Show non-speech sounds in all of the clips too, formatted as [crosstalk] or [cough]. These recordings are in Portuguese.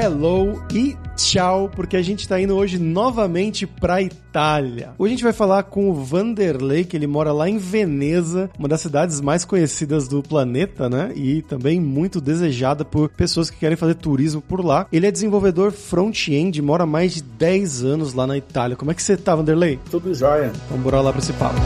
hello e tchau, porque a gente tá indo hoje novamente pra Itália. Hoje a gente vai falar com o Vanderlei, que ele mora lá em Veneza, uma das cidades mais conhecidas do planeta, né? E também muito desejada por pessoas que querem fazer turismo por lá. Ele é desenvolvedor front-end, mora mais de 10 anos lá na Itália. Como é que você tá, Vanderlei? Tudo jóia. Vamos bora lá pra esse papo.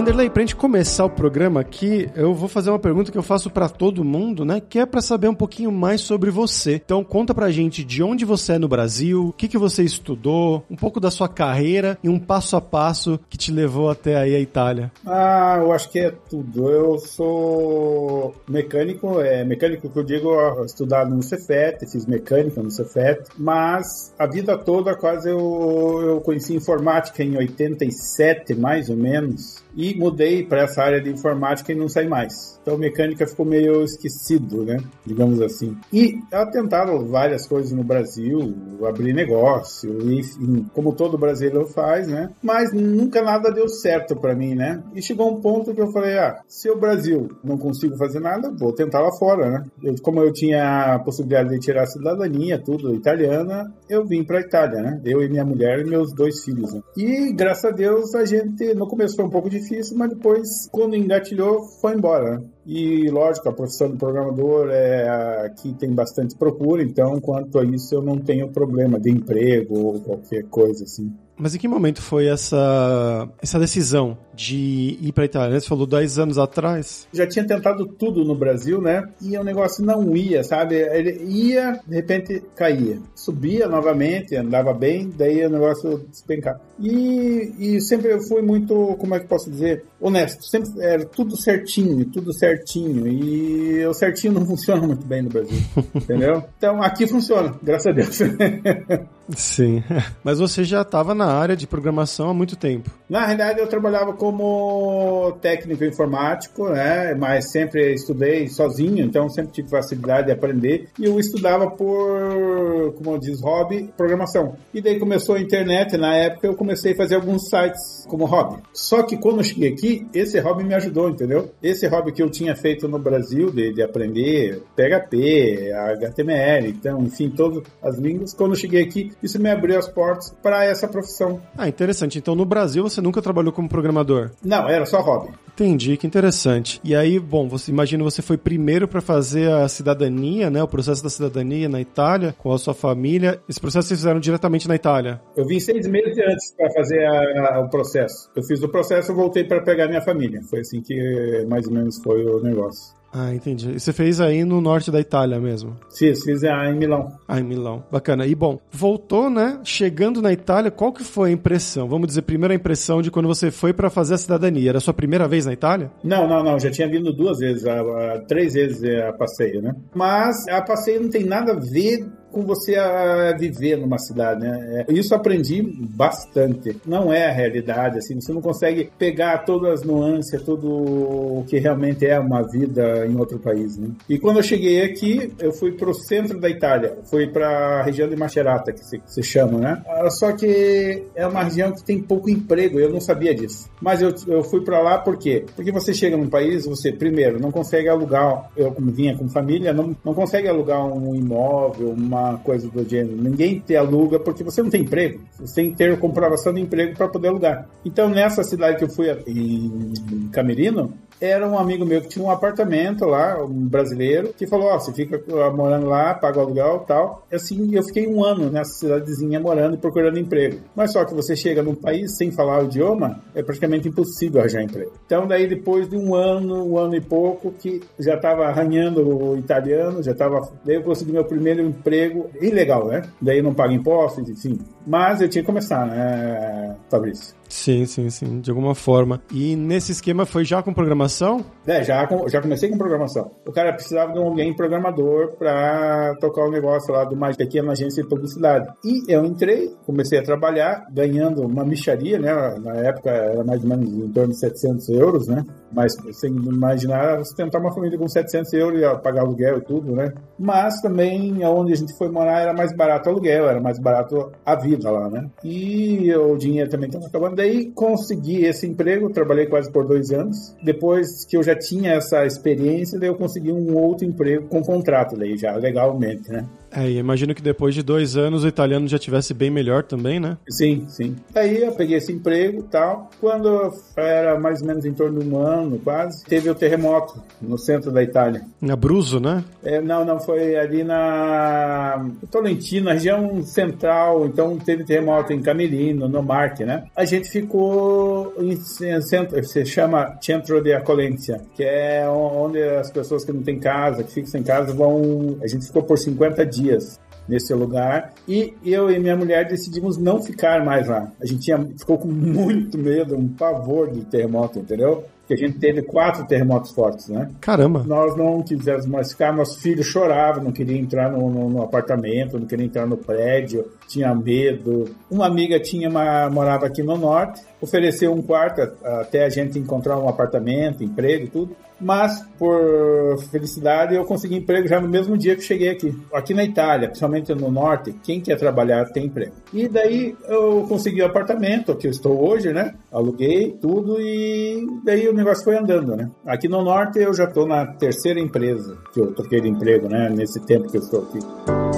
Vanderlei, pra gente começar o programa aqui, eu vou fazer uma pergunta que eu faço para todo mundo, né? Que é para saber um pouquinho mais sobre você. Então, conta pra gente de onde você é no Brasil, o que, que você estudou, um pouco da sua carreira e um passo a passo que te levou até aí a Itália. Ah, eu acho que é tudo. Eu sou mecânico, é mecânico que eu digo, estudado no Cefet, fiz mecânica no Cefet, mas a vida toda quase eu, eu conheci informática em 87, mais ou menos e mudei para essa área de informática e não saí mais. Então mecânica ficou meio esquecido, né? Digamos assim. E tentaram várias coisas no Brasil, abrir negócio, enfim, como todo brasileiro faz, né? Mas nunca nada deu certo para mim, né? E chegou um ponto que eu falei, ah, se o Brasil não consigo fazer nada, vou tentar lá fora, né? Eu, como eu tinha a possibilidade de tirar a cidadania, tudo italiana, eu vim para Itália, né? Eu e minha mulher e meus dois filhos. Né? E graças a Deus a gente no começo foi um pouco difícil, mas depois quando engatilhou foi embora. Né? E, lógico, a profissão do programador é aqui tem bastante procura, então, quanto a isso, eu não tenho problema de emprego ou qualquer coisa assim. Mas em que momento foi essa, essa decisão de ir para a Itália? Você falou 10 anos atrás? Já tinha tentado tudo no Brasil, né? E o negócio não ia, sabe? Ele ia, de repente caía. Subia novamente, andava bem, daí o negócio despencava. E, e sempre eu fui muito, como é que posso dizer, honesto. Sempre era tudo certinho, tudo certinho. E o certinho [laughs] não funciona muito bem no Brasil, entendeu? Então aqui funciona, graças a Deus. [laughs] Sim. [laughs] Mas você já estava na área de programação há muito tempo. Na realidade, eu trabalhava como técnico informático, né? Mas sempre estudei sozinho, então sempre tive facilidade de aprender. E eu estudava por, como diz, hobby, programação. E daí começou a internet, na época eu comecei a fazer alguns sites como hobby. Só que quando eu cheguei aqui, esse hobby me ajudou, entendeu? Esse hobby que eu tinha feito no Brasil, de, de aprender PHP, HTML, então, enfim, todas as línguas, quando eu cheguei aqui, isso me abriu as portas para essa profissão. Ah, interessante. Então no Brasil você nunca trabalhou como programador? Não, era só hobby. Entendi, que interessante. E aí, bom, você imagina você foi primeiro para fazer a cidadania, né? O processo da cidadania na Itália, com a sua família. Esse processo vocês fizeram diretamente na Itália? Eu vim seis meses antes para fazer a, a, o processo. Eu fiz o processo e voltei para pegar minha família. Foi assim que mais ou menos foi o negócio. Ah, entendi. E você fez aí no norte da Itália mesmo? Sim, fiz em Milão. Ah, em Milão. Bacana. E bom, voltou, né? Chegando na Itália, qual que foi a impressão? Vamos dizer, primeiro a impressão de quando você foi para fazer a cidadania. Era a sua primeira vez na Itália? Não, não, não. Já tinha vindo duas vezes, a, a, três vezes a passeio, né? Mas a passeio não tem nada a ver com você a viver numa cidade, né? É, isso aprendi bastante. Não é a realidade, assim, você não consegue pegar todas as nuances, tudo o que realmente é uma vida em outro país, né? E quando eu cheguei aqui, eu fui para o centro da Itália, fui para a região de Macerata, que se, se, chama, né? Ah, só que é uma região que tem pouco emprego, eu não sabia disso. Mas eu, eu fui para lá por quê? Porque você chega num país, você, primeiro, não consegue alugar, eu como vinha com família, não, não consegue alugar um imóvel, uma uma coisa do gênero. Ninguém te aluga porque você não tem emprego. Você tem que ter comprovação de emprego para poder alugar. Então, nessa cidade que eu fui em Camerino, era um amigo meu que tinha um apartamento lá, um brasileiro, que falou: Ó, oh, você fica morando lá, paga o aluguel e tal. Assim, eu fiquei um ano nessa cidadezinha morando e procurando emprego. Mas só que você chega num país sem falar o idioma, é praticamente impossível arranjar emprego. Então, daí depois de um ano, um ano e pouco, que já estava arranhando o italiano, já estava. Daí eu consegui meu primeiro emprego ilegal, né? Daí não paga impostos, enfim. Mas eu tinha que começar, né, Fabrício? Sim, sim, sim, de alguma forma. E nesse esquema foi já com programação? É, já, já comecei com programação. O cara precisava de alguém programador para tocar o negócio lá de uma pequena agência de publicidade. E eu entrei, comecei a trabalhar, ganhando uma micharia, né? Na época era mais ou menos em torno de 700 euros, né? Mas sem imaginar, sustentar uma família com 700 euros e pagar aluguel e tudo, né? Mas também, onde a gente foi morar, era mais barato aluguel, era mais barato a vida lá, né? E o dinheiro também estava acabando. Daí consegui esse emprego, trabalhei quase por dois anos. Depois que eu já tinha essa experiência, daí eu consegui um outro emprego com contrato daí já, legalmente, né? É, e imagino que depois de dois anos o italiano já tivesse bem melhor também, né? Sim, sim. Aí eu peguei esse emprego tal. Quando era mais ou menos em torno de um ano, quase, teve o terremoto no centro da Itália. Na Abruzzo, né? É, não, não, foi ali na Tolentino, na região central. Então teve terremoto em Camerino, no Marque, né? A gente ficou em centro, se chama Centro de Acolência, que é onde as pessoas que não têm casa, que ficam sem casa, vão. A gente ficou por 50 dias dias nesse lugar e eu e minha mulher decidimos não ficar mais lá. A gente tinha, ficou com muito medo, um pavor de terremoto, entendeu? que a gente teve quatro terremotos fortes, né? Caramba! Nós não quisemos mais ficar, nosso filho chorava, não queria entrar no, no, no, apartamento, não queria entrar no prédio, tinha medo. Uma amiga tinha uma, morava aqui no norte, ofereceu um quarto até a gente encontrar um apartamento, emprego, tudo. Mas, por felicidade, eu consegui emprego já no mesmo dia que cheguei aqui. Aqui na Itália, principalmente no norte, quem quer trabalhar tem emprego. E daí eu consegui o apartamento que eu estou hoje, né? Aluguei tudo e daí o negócio foi andando, né? Aqui no norte eu já estou na terceira empresa que eu troquei de emprego, né? Nesse tempo que eu estou aqui.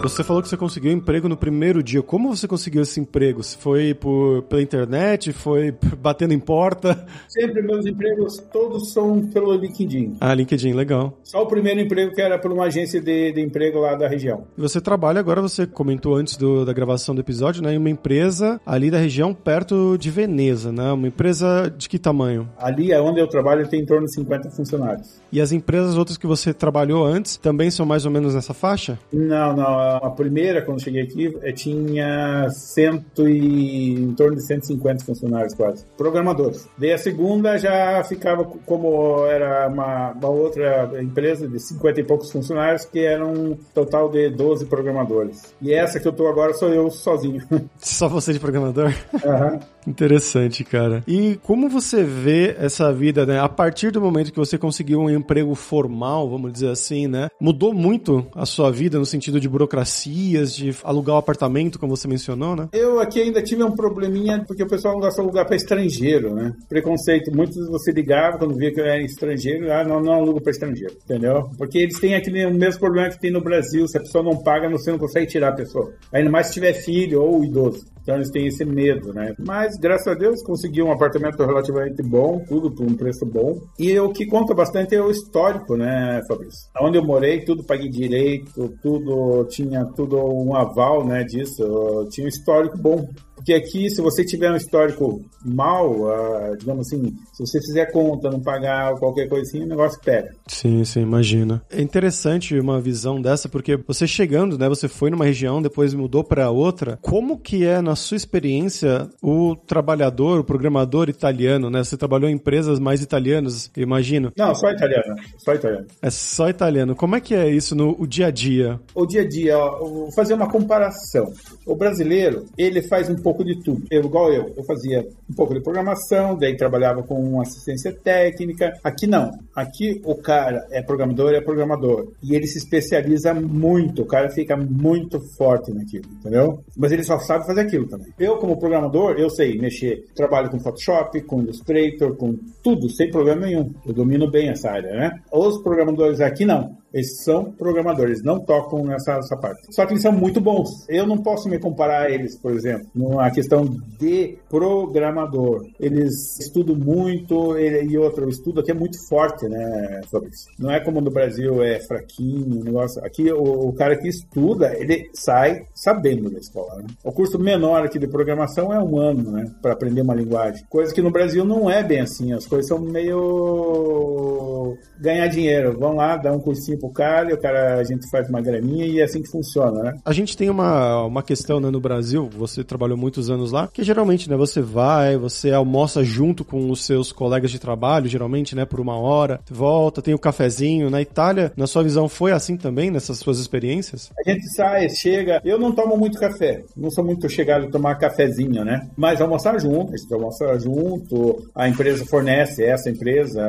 Você falou que você conseguiu emprego no primeiro dia. Como você conseguiu esse emprego? Se foi por, pela internet? Foi [laughs] batendo em porta? Sempre meus empregos todos são pelo LinkedIn. Ah, LinkedIn, legal. Só o primeiro emprego que era por uma agência de, de emprego lá da região. E você trabalha agora, você comentou antes do, da gravação do episódio, né, em uma empresa ali da região perto de Veneza, né? Uma empresa de que tamanho? Ali é onde eu trabalho tem em torno de 50 funcionários. E as empresas outras que você trabalhou antes também são mais ou menos nessa faixa? Não, não a primeira, quando cheguei aqui, eh, tinha cento e, em torno de 150 funcionários quase, programadores. Daí a segunda já ficava como era uma, uma outra empresa de 50 e poucos funcionários, que era um total de 12 programadores. E essa que eu tô agora sou eu sozinho. [laughs] Só você de programador? Uhum. Interessante, cara. E como você vê essa vida, né? A partir do momento que você conseguiu um emprego formal, vamos dizer assim, né? Mudou muito a sua vida no sentido de burocracias, de alugar um apartamento, como você mencionou, né? Eu aqui ainda tive um probleminha, porque o pessoal não gosta de alugar para estrangeiro, né? Preconceito. Muitos você ligava quando via que eu era estrangeiro, ah, não, não alugo para estrangeiro, entendeu? Porque eles têm aquele o mesmo problema que tem no Brasil, se a pessoa não paga, você não consegue tirar a pessoa. Ainda mais se tiver filho ou idoso. Então eles têm esse medo, né? Mas graças a Deus consegui um apartamento relativamente bom, tudo por um preço bom. E o que conta bastante é o histórico, né, Fabrício? Onde eu morei, tudo paguei direito, tudo tinha tudo um aval, né, disso. Tinha um histórico bom. Porque aqui, se você tiver um histórico mal, uh, digamos assim, se você fizer conta, não pagar qualquer coisa assim, o negócio pega. Sim, sim, imagina. É interessante uma visão dessa, porque você chegando, né, você foi numa região, depois mudou para outra. Como que é, na sua experiência, o trabalhador, o programador italiano, né? Você trabalhou em empresas mais italianas, imagino. Não, só italiano. Só italiano. É só italiano. Como é que é isso no o dia a dia? O dia a dia, ó, vou fazer uma comparação. O brasileiro, ele faz um pouco de tudo. Eu, igual eu, eu fazia um pouco de programação, daí trabalhava com assistência técnica. Aqui não. Aqui o cara é programador, é programador. E ele se especializa muito. O cara fica muito forte naquilo, entendeu? Mas ele só sabe fazer aquilo também. Eu, como programador, eu sei mexer. Trabalho com Photoshop, com Illustrator, com tudo, sem problema nenhum. Eu domino bem essa área, né? Os programadores aqui não. Eles são programadores, não tocam nessa, nessa, parte. Só que eles são muito bons. Eu não posso me comparar a eles, por exemplo, numa questão de programador. Eles estudam muito e outro, estudo aqui é muito forte, né, Fabrício? Não é como no Brasil, é fraquinho, negócio. Aqui o, o cara que estuda, ele sai sabendo da escola. Né? O curso menor aqui de programação é um ano, né, para aprender uma linguagem. Coisa que no Brasil não é bem assim. As coisas são meio ganhar dinheiro. Vamos lá, dar um cursinho pro cara, e o cara, a gente faz uma graninha e é assim que funciona, né? A gente tem uma, uma questão né, no Brasil, você trabalhou muitos anos lá, que geralmente, né, você vai, você almoça junto com os seus colegas de trabalho, geralmente, né, por uma hora, volta, tem o cafezinho. Na Itália, na sua visão, foi assim também, nessas suas experiências? A gente sai, chega. Eu não tomo muito café, não sou muito chegado a tomar cafezinho, né? Mas almoçar junto, a gente almoça junto, a empresa fornece, essa empresa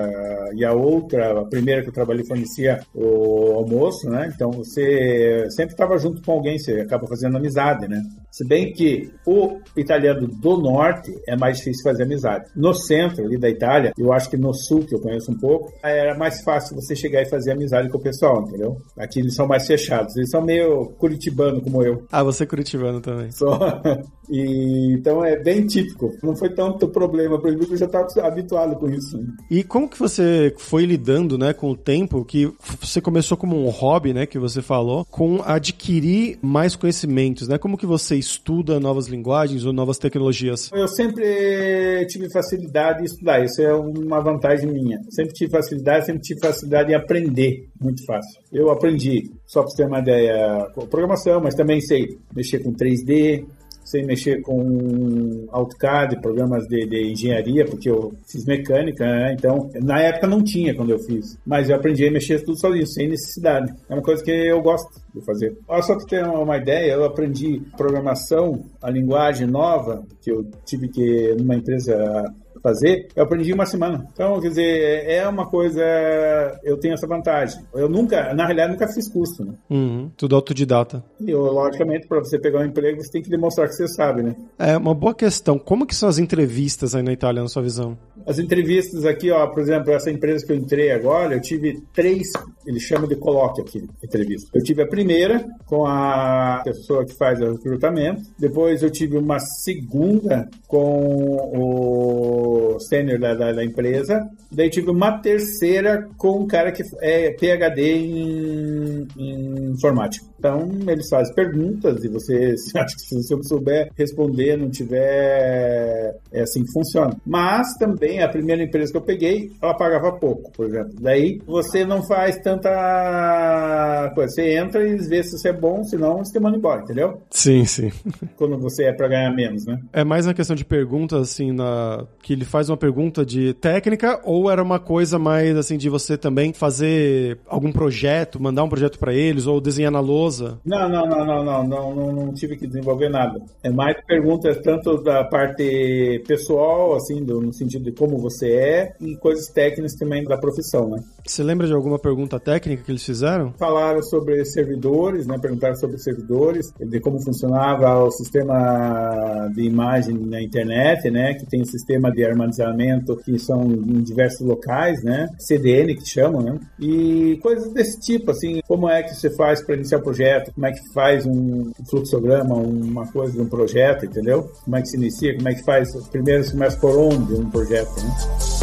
e a outra, a primeira que eu trabalhei fornecia o almoço, né? Então você sempre estava junto com alguém, você acaba fazendo amizade, né? Se bem que o italiano do norte é mais difícil fazer amizade. No centro ali da Itália, eu acho que no sul, que eu conheço um pouco, era mais fácil você chegar e fazer amizade com o pessoal, entendeu? Aqui eles são mais fechados, eles são meio curitibano como eu. Ah, você é curitibano também. Só. [laughs] E, então é bem típico. Não foi tanto problema para mim, porque eu já estava habituado com isso. Né? E como que você foi lidando, né, com o tempo que você começou como um hobby, né, que você falou, com adquirir mais conhecimentos, né? Como que você estuda novas linguagens ou novas tecnologias? Eu sempre tive facilidade em estudar, isso é uma vantagem minha. Sempre tive facilidade, sempre tive facilidade em aprender, muito fácil. Eu aprendi, só para você ter uma ideia, programação, mas também sei mexer com 3D, sei mexer com AutoCAD, programas de, de engenharia, porque eu fiz mecânica, né? Então, na época não tinha quando eu fiz, mas eu aprendi a mexer tudo sozinho, sem necessidade. É uma coisa que eu gosto de fazer. Só para ter uma ideia, eu aprendi programação, a linguagem nova, que eu tive que, numa empresa fazer, eu aprendi uma semana. Então, quer dizer, é uma coisa. Eu tenho essa vantagem. Eu nunca, na realidade, nunca fiz curso, né? Uhum, tudo autodidata. E, eu, logicamente, para você pegar um emprego, você tem que demonstrar que você sabe, né? É uma boa questão. Como que são as entrevistas aí na Itália, na sua visão? As entrevistas aqui, ó, por exemplo, essa empresa que eu entrei agora, eu tive três, eles chamam de colóquio aqui, entrevista. Eu tive a primeira com a pessoa que faz o recrutamento, depois eu tive uma segunda com o sênior da, da, da, empresa. Daí tive uma terceira com um cara que é PhD em, em informática. Então, eles fazem perguntas e você, [laughs] acho que se você souber responder, não tiver, é assim que funciona. Mas também a primeira empresa que eu peguei, ela pagava pouco, por exemplo. Daí você não faz tanta coisa. Você entra e vê se você é bom, senão você te manda embora, entendeu? Sim, sim. Quando você é para ganhar menos, né? É mais uma questão de perguntas, assim, na... que ele faz uma pergunta de técnica ou era uma coisa mais, assim, de você também fazer algum projeto, mandar um projeto para eles ou desenhar na lousa não, não, não, não, não, não, não, não tive que desenvolver nada. É mais perguntas tanto da parte pessoal, assim, do, no sentido de como você é, e coisas técnicas também da profissão, né? Você lembra de alguma pergunta técnica que eles fizeram? Falaram sobre servidores, né? Perguntaram sobre servidores, de como funcionava o sistema de imagem na internet, né? Que tem um sistema de armazenamento que são em diversos locais, né? CDN que chamam, né? E coisas desse tipo, assim, como é que você faz para iniciar o projeto, como é que faz um fluxograma, uma coisa de um projeto, entendeu? Como é que se inicia, como é que faz, primeiro se começa por onde um projeto, né?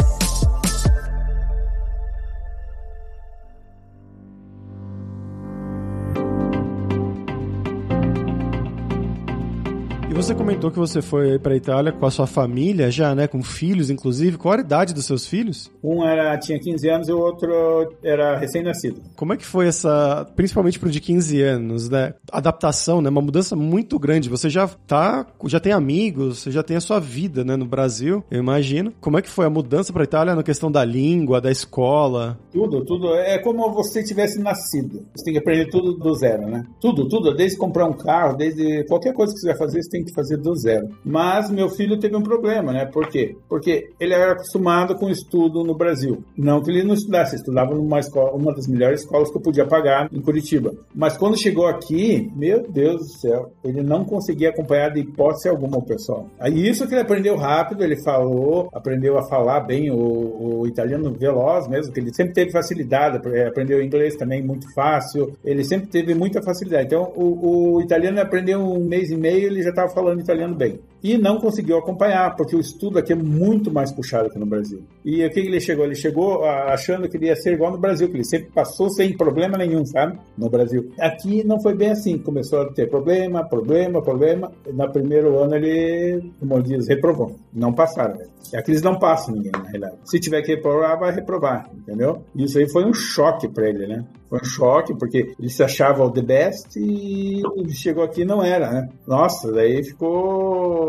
Você comentou que você foi para Itália com a sua família já, né? Com filhos, inclusive. Qual a idade dos seus filhos? Um era, tinha 15 anos e o outro era recém-nascido. Como é que foi essa, principalmente pro de 15 anos, né? Adaptação, né? Uma mudança muito grande. Você já tá, já tem amigos, você já tem a sua vida, né? No Brasil, eu imagino. Como é que foi a mudança para Itália na questão da língua, da escola? Tudo, tudo. É como você tivesse nascido. Você tem que aprender tudo do zero, né? Tudo, tudo. Desde comprar um carro, desde qualquer coisa que você vai fazer, você tem que fazer do zero. Mas meu filho teve um problema, né? Por quê? Porque ele era acostumado com estudo no Brasil. Não que ele não estudasse, estudava numa escola, uma das melhores escolas que eu podia pagar em Curitiba. Mas quando chegou aqui, meu Deus do céu, ele não conseguia acompanhar de hipótese alguma o pessoal. Aí isso que ele aprendeu rápido, ele falou, aprendeu a falar bem o, o italiano veloz mesmo, que ele sempre teve facilidade, aprendeu inglês também muito fácil, ele sempre teve muita facilidade. Então o, o italiano aprendeu um mês e meio, ele já estava falando italiano bem. E não conseguiu acompanhar, porque o estudo aqui é muito mais puxado que no Brasil. E o que ele chegou? Ele chegou achando que ele ia ser igual no Brasil, que ele sempre passou sem problema nenhum, sabe? No Brasil. Aqui não foi bem assim, começou a ter problema, problema, problema. No primeiro ano ele, como diz, reprovou. Não passaram. Aqui eles não passam ninguém, na realidade. Se tiver que reprovar, vai reprovar, entendeu? Isso aí foi um choque para ele, né? Foi um choque, porque ele se achava o the best e chegou aqui e não era, né? Nossa, daí ficou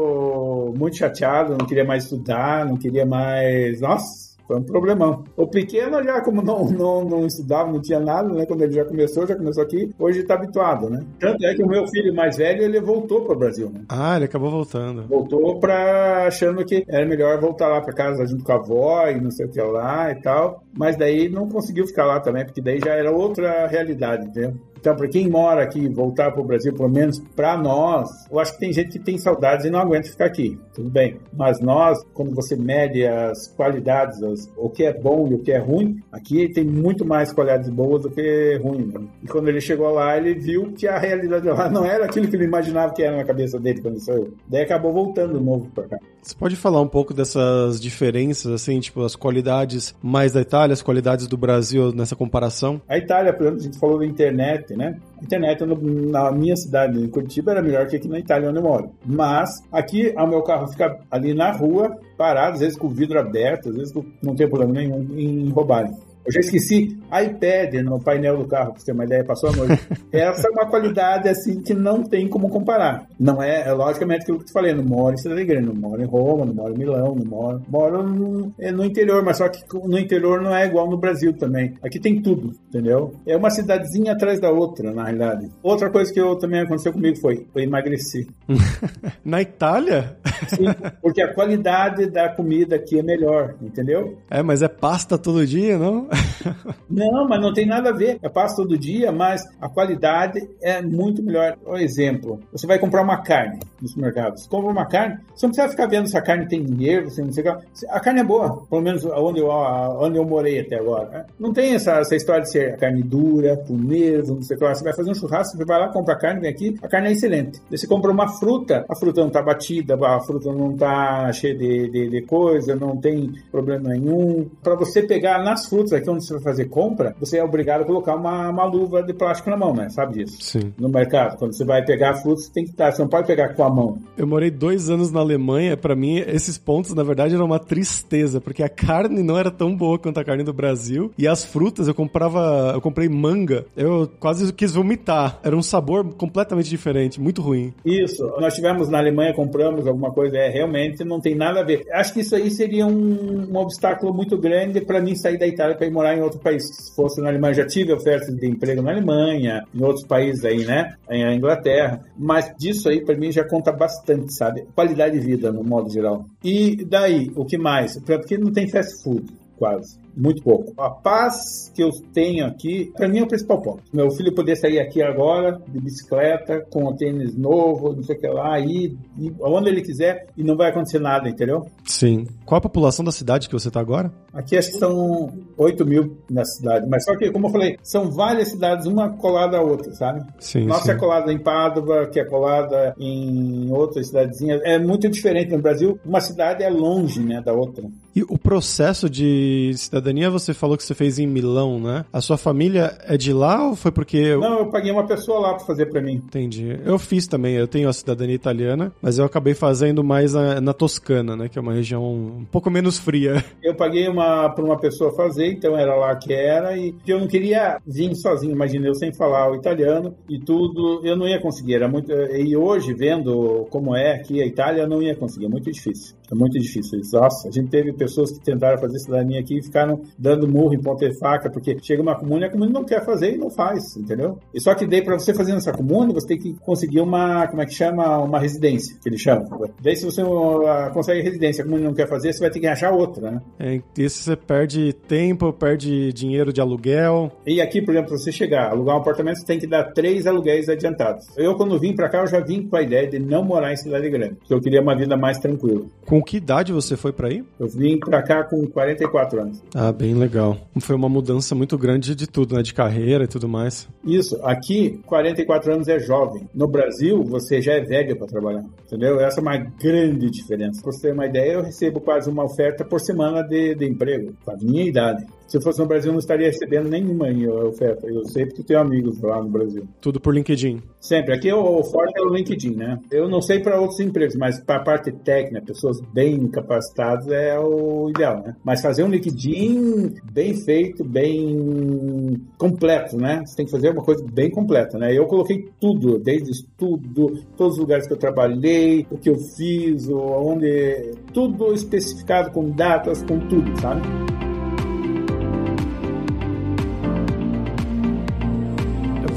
muito chateado, não queria mais estudar, não queria mais. Nossa! Foi um problemão. O pequeno já, como não, não, não estudava, não tinha nada, né? Quando ele já começou, já começou aqui, hoje está habituado, né? Tanto é que o meu filho mais velho, ele voltou para o Brasil, né? Ah, ele acabou voltando. Voltou para achando que era melhor voltar lá para casa junto com a avó e não sei o que lá e tal. Mas daí não conseguiu ficar lá também, porque daí já era outra realidade, entendeu? Então, para quem mora aqui, voltar para o Brasil, pelo menos para nós, eu acho que tem gente que tem saudades e não aguenta ficar aqui. Tudo bem. Mas nós, quando você mede as qualidades, as, o que é bom e o que é ruim, aqui tem muito mais qualidades boas do que ruim. Né? E quando ele chegou lá, ele viu que a realidade lá não era aquilo que ele imaginava que era na cabeça dele quando saiu. Daí acabou voltando de novo para cá. Você pode falar um pouco dessas diferenças, assim, tipo, as qualidades mais da Itália, as qualidades do Brasil nessa comparação? A Itália, por exemplo, a gente falou da internet, né? A internet na minha cidade, em Curitiba, era melhor que aqui na Itália, onde eu moro. Mas aqui, o meu carro fica ali na rua, parado, às vezes com o vidro aberto, às vezes não tem problema nenhum em roubarem. Eu já esqueci iPad no painel do carro, pra você ter uma ideia, passou a noite. [laughs] Essa é uma qualidade, assim, que não tem como comparar. Não é, é logicamente aquilo que eu te falei, não moro em Cidade Grande, não moro em Roma, não moro em Milão, não moro, moro no, é no interior, mas só que no interior não é igual no Brasil também. Aqui tem tudo, entendeu? É uma cidadezinha atrás da outra, na realidade. Outra coisa que eu, também aconteceu comigo foi, foi emagrecer. [laughs] na Itália? Sim, porque a qualidade da comida aqui é melhor, entendeu? É, mas é pasta todo dia, não? [laughs] não, mas não tem nada a ver. É passo todo dia, mas a qualidade é muito melhor. Por exemplo, você vai comprar uma carne no supermercado. Você compra uma carne, você não precisa ficar vendo se a carne tem nervo, se não sei o que. A carne é boa, pelo menos onde eu, onde eu morei até agora. Né? Não tem essa, essa história de ser carne dura, nervo, não sei o que. Você vai fazer um churrasco, você vai lá, compra carne, vem aqui, a carne é excelente. Você compra uma fruta, a fruta não está batida, a fruta não está cheia de, de, de coisa, não tem problema nenhum. Para você pegar nas frutas aqui onde você vai fazer compra, você é obrigado a colocar uma, uma luva de plástico na mão, né? Sabe disso? Sim. No mercado. Quando você vai pegar frutas, você tem que estar. Você não pode pegar com a mão. Eu morei dois anos na Alemanha. Para mim, esses pontos, na verdade, eram uma tristeza, porque a carne não era tão boa quanto a carne do Brasil. E as frutas, eu comprava. Eu comprei manga. Eu quase quis vomitar. Era um sabor completamente diferente, muito ruim. Isso. Nós tivemos na Alemanha, compramos alguma coisa. É, realmente não tem nada a ver. Acho que isso aí seria um, um obstáculo muito grande para mim sair da Itália para morar em outro país. Se fosse na Alemanha, já tive ofertas de emprego na Alemanha, em outros países aí, né? Em Inglaterra. Mas disso aí, para mim, já conta bastante, sabe? Qualidade de vida, no modo geral. E daí, o que mais? Porque não tem fast food, quase muito pouco. A paz que eu tenho aqui, para mim é o principal ponto. Meu filho poder sair aqui agora de bicicleta, com o tênis novo, não sei o que lá, ir, ir aonde ele quiser e não vai acontecer nada, entendeu? Sim. Qual a população da cidade que você está agora? Aqui acho que são 8 mil na cidade, mas só que, como eu falei, são várias cidades, uma colada a outra, sabe? Sim. Nossa sim. é colada em Pádua, que é colada em outras cidadezinhas. É muito diferente no Brasil. Uma cidade é longe, né, da outra. E o processo de cidadania, você falou que você fez em Milão, né? A sua família é de lá ou foi porque... Não, eu paguei uma pessoa lá para fazer para mim. Entendi. Eu fiz também, eu tenho a cidadania italiana, mas eu acabei fazendo mais na, na Toscana, né? Que é uma região um pouco menos fria. [laughs] Eu paguei uma para uma pessoa fazer, então era lá que era, e eu não queria vir sozinho, imagina, eu sem falar o italiano e tudo, eu não ia conseguir, era muito... E hoje, vendo como é aqui a Itália, eu não ia conseguir, é muito difícil. É muito difícil. Nossa, a gente teve pessoas que tentaram fazer cidadania aqui ficaram dando murro em ponta e faca, porque chega uma comuna e a comuna não quer fazer e não faz, entendeu? E só que daí, para você fazer nessa comuna, você tem que conseguir uma, como é que chama? Uma residência, que eles chamam. Daí, se você uh, consegue residência, a comuna não quer fazer, você vai ter que achar outra, né? É, isso você perde tempo, perde dinheiro de aluguel. E aqui, por exemplo, você chegar, alugar um apartamento, você tem que dar três aluguéis adiantados. Eu, quando vim para cá, eu já vim com a ideia de não morar em cidade grande, porque eu queria uma vida mais tranquila. Com que idade você foi para aí? Eu vim para cá com 44 anos. Ah, bem legal. Foi uma mudança muito grande de tudo, né? De carreira e tudo mais. Isso. Aqui, 44 anos é jovem. No Brasil, você já é velho para trabalhar. Entendeu? Essa é uma grande diferença. Pra você ter uma ideia, eu recebo quase uma oferta por semana de, de emprego, com a minha idade. Se fosse no Brasil, não estaria recebendo nenhuma oferta. Eu sei porque tenho amigos lá no Brasil. Tudo por LinkedIn. Sempre. Aqui o forte é o LinkedIn, né? Eu não sei para outros empregos, mas para a parte técnica, pessoas bem capacitadas é o ideal, né? Mas fazer um LinkedIn bem feito, bem completo, né? Você tem que fazer uma coisa bem completa, né? Eu coloquei tudo, desde estudo, todos os lugares que eu trabalhei, o que eu fiz, onde... Tudo especificado com datas, com tudo, sabe?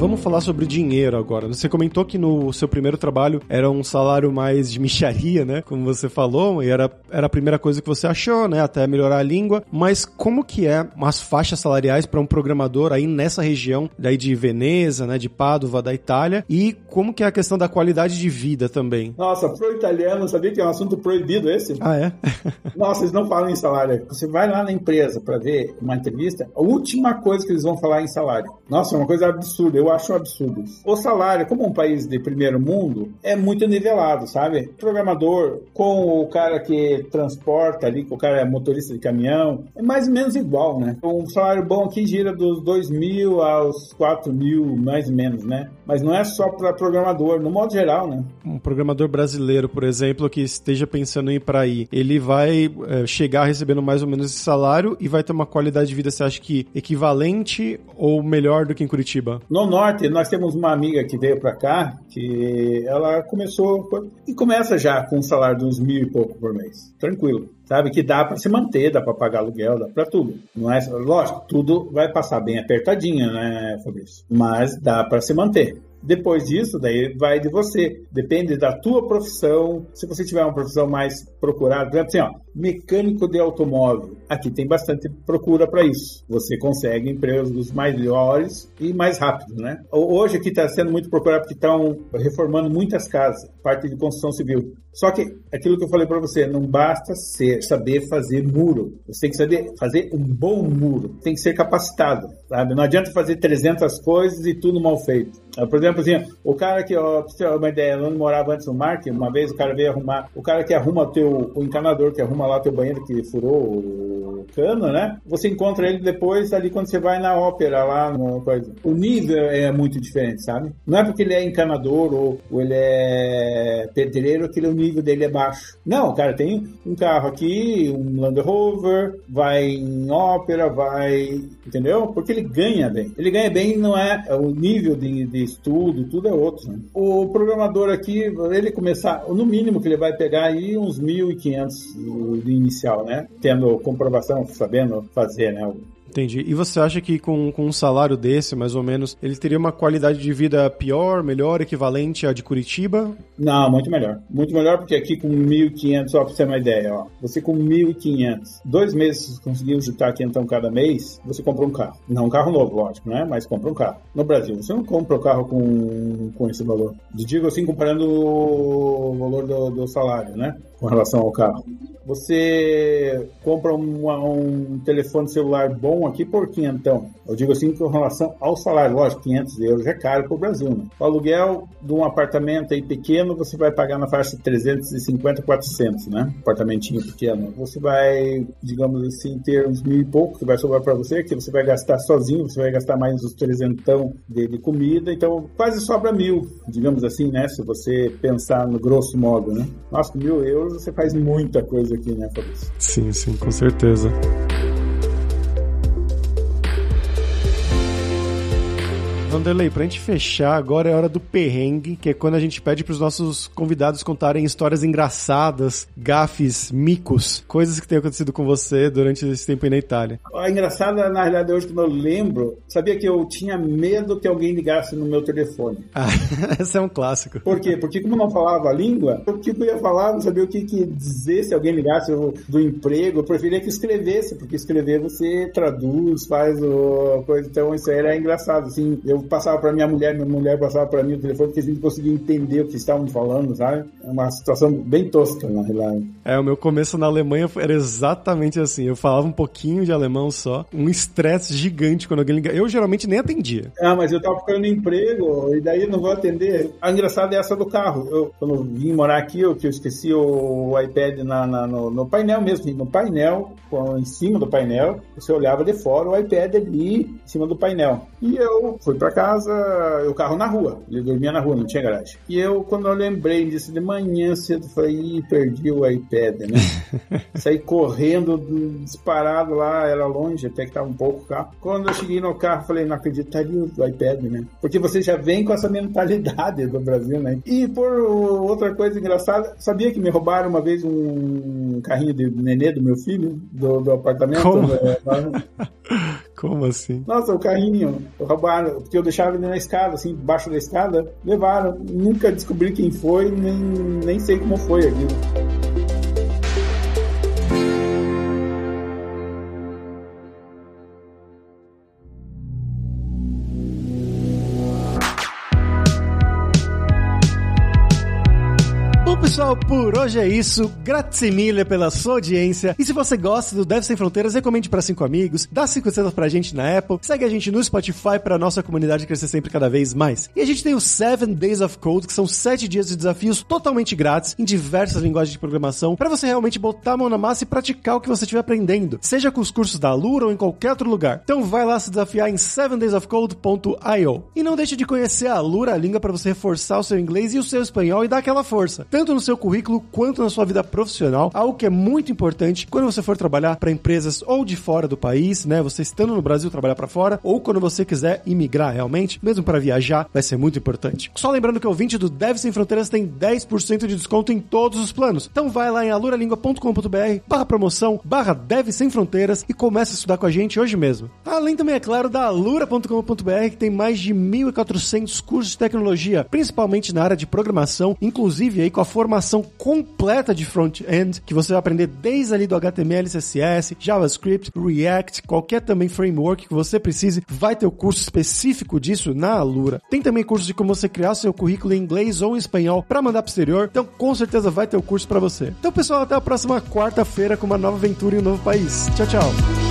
Vamos falar sobre dinheiro agora. Você comentou que no seu primeiro trabalho era um salário mais de micharia, né? Como você falou, e era, era a primeira coisa que você achou, né? Até melhorar a língua. Mas como que é as faixas salariais para um programador aí nessa região, daí de Veneza, né? De Pádua, da Itália? E como que é a questão da qualidade de vida também? Nossa, pro italiano, sabia que é um assunto proibido esse? Ah, é? [laughs] Nossa, eles não falam em salário. Você vai lá na empresa para ver uma entrevista, a última coisa que eles vão falar é em salário. Nossa, é uma coisa absurda. Eu acho um absurdo. O salário, como um país de primeiro mundo, é muito nivelado, sabe? Programador com o cara que transporta ali, com o cara é motorista de caminhão, é mais ou menos igual, né? Um salário bom aqui gira dos 2 mil aos 4 mil, mais ou menos, né? Mas não é só para programador, no modo geral, né? Um programador brasileiro, por exemplo, que esteja pensando em ir para aí, ele vai é, chegar recebendo mais ou menos esse salário e vai ter uma qualidade de vida, você acha que equivalente ou melhor do que em Curitiba? No norte, nós temos uma amiga que veio para cá, que ela começou e começa já com um salário de uns mil e pouco por mês. Tranquilo sabe? Que dá para se manter, dá para pagar aluguel, dá para tudo. Não é, lógico, tudo vai passar bem apertadinho, né, Fabrício? Mas dá para se manter. Depois disso, daí vai de você. Depende da tua profissão. Se você tiver uma profissão mais procurada, por exemplo, assim, ó, mecânico de automóvel. Aqui tem bastante procura para isso. Você consegue empregos melhores e mais rápidos, né? Hoje aqui está sendo muito procurado porque estão reformando muitas casas, parte de construção civil. Só que aquilo que eu falei para você, não basta ser, saber fazer muro. Você tem que saber fazer um bom muro. Tem que ser capacitado, sabe? Não adianta fazer 300 coisas e tudo mal feito. Por exemplo, assim, o cara que, ó, pra você ter uma ideia, eu não morava antes no Mark, uma vez o cara veio arrumar, o cara que arruma o teu, o encanador que arruma lá teu banheiro que furou o cano, né? Você encontra ele depois ali quando você vai na ópera lá, no coisa. O nível é muito diferente, sabe? Não é porque ele é encanador ou, ou ele é pedreiro que o nível dele é baixo. Não, cara tem um carro aqui, um Land Rover, vai em ópera, vai. Entendeu? Porque ele ganha bem. Ele ganha bem, não é o nível de, de estudo, tudo é outro. Né? O programador aqui, ele começar, no mínimo que ele vai pegar aí uns 1.500 de inicial, né? Tendo comprovação, sabendo fazer, né? Entendi. E você acha que com, com um salário desse, mais ou menos, ele teria uma qualidade de vida pior, melhor, equivalente à de Curitiba? Não, muito melhor. Muito melhor porque aqui com 1.500, só pra você ter uma ideia, ó. Você com 1.500, dois meses conseguiu juntar aqui então cada mês, você compra um carro. Não um carro novo, lógico, né? Mas compra um carro. No Brasil, você não compra o um carro com, com esse valor. Digo assim, comparando o valor do, do salário, né? Com relação ao carro. Você compra um, um telefone celular bom aqui por quinhentão. Eu digo assim com relação ao salário, lógico, 500 euros é caro para o Brasil. Né? O aluguel de um apartamento aí pequeno, você vai pagar na faixa de 350, 400, né? Apartamentinho pequeno. Você vai, digamos assim, ter uns mil e pouco que vai sobrar para você, que você vai gastar sozinho, você vai gastar mais uns trezentão de, de comida, então quase sobra mil, digamos assim, né? Se você pensar no grosso modo, né? Nossa, mil euros você faz muita coisa aqui, né, Fabrício? Sim, sim, com certeza. Vanderlei, pra gente fechar, agora é hora do perrengue, que é quando a gente pede pros nossos convidados contarem histórias engraçadas, gafes, micos, coisas que tenham acontecido com você durante esse tempo aí na Itália. A engraçada, na realidade, hoje que eu lembro, sabia que eu tinha medo que alguém ligasse no meu telefone. Ah, [laughs] esse é um clássico. Por quê? Porque como eu não falava a língua, o que eu ia falar, não sabia o que, que dizer se alguém ligasse do emprego, eu preferia que escrevesse, porque escrever você traduz, faz o coisa, então isso aí era engraçado, assim, eu eu passava para minha mulher, minha mulher passava para mim o telefone, porque a gente conseguia entender o que estavam falando, sabe? É uma situação bem tosca, na realidade. É, o meu começo na Alemanha era exatamente assim. Eu falava um pouquinho de alemão só, um estresse gigante quando alguém ligava. Eu geralmente nem atendia. Ah, mas eu tava ficando emprego, e daí eu não vou atender. A engraçada é essa do carro. Eu, quando eu vim morar aqui, eu, que eu esqueci o iPad na, na no, no, painel mesmo, no painel, em cima do painel, você olhava de fora o iPad ali em cima do painel. E eu fui para casa, o carro na rua, ele dormia na rua, não tinha garagem. E eu, quando eu lembrei disso de manhã cedo, falei, Ih, perdi o iPad, né? [laughs] Saí correndo, disparado lá, era longe, até que tava um pouco o carro. Quando eu cheguei no carro, falei, não acredito, tá ali o iPad, né? Porque você já vem com essa mentalidade do Brasil, né? E por outra coisa engraçada, sabia que me roubaram uma vez um carrinho de nenê do meu filho, do, do apartamento? Como? [laughs] Como assim? Nossa, o carrinho, roubaram, porque eu deixava ele na escada, assim, debaixo da escada, levaram. Nunca descobri quem foi, nem, nem sei como foi aquilo. Pessoal, por hoje é isso. Grazie mille pela sua audiência. E se você gosta do Deve Sem Fronteiras, recomende para cinco amigos, dá cinco estrelas pra gente na Apple, segue a gente no Spotify pra nossa comunidade crescer sempre cada vez mais. E a gente tem os 7 Days of Code, que são 7 dias de desafios totalmente grátis em diversas linguagens de programação, para você realmente botar a mão na massa e praticar o que você estiver aprendendo, seja com os cursos da Alura ou em qualquer outro lugar. Então vai lá se desafiar em 7daysofcode.io. E não deixe de conhecer a Alura, a língua para você reforçar o seu inglês e o seu espanhol e dar aquela força, no no seu currículo quanto na sua vida profissional, algo que é muito importante quando você for trabalhar para empresas ou de fora do país, né? Você estando no Brasil trabalhar para fora, ou quando você quiser imigrar realmente, mesmo para viajar, vai ser muito importante. Só lembrando que o ouvinte do Deve Sem Fronteiras tem 10% de desconto em todos os planos. Então vai lá em aluralingua.com.br barra promoção, barra Deve Sem Fronteiras e comece a estudar com a gente hoje mesmo. Além também, é claro, da alura.com.br que tem mais de 1.400 cursos de tecnologia, principalmente na área de programação, inclusive aí com a formação completa de front-end, que você vai aprender desde ali do HTML, CSS, JavaScript, React, qualquer também framework que você precise, vai ter o curso específico disso na Alura. Tem também cursos de como você criar seu currículo em inglês ou em espanhol para mandar pro exterior, então com certeza vai ter o curso para você. Então pessoal, até a próxima quarta-feira com uma nova aventura em um novo país. Tchau, tchau.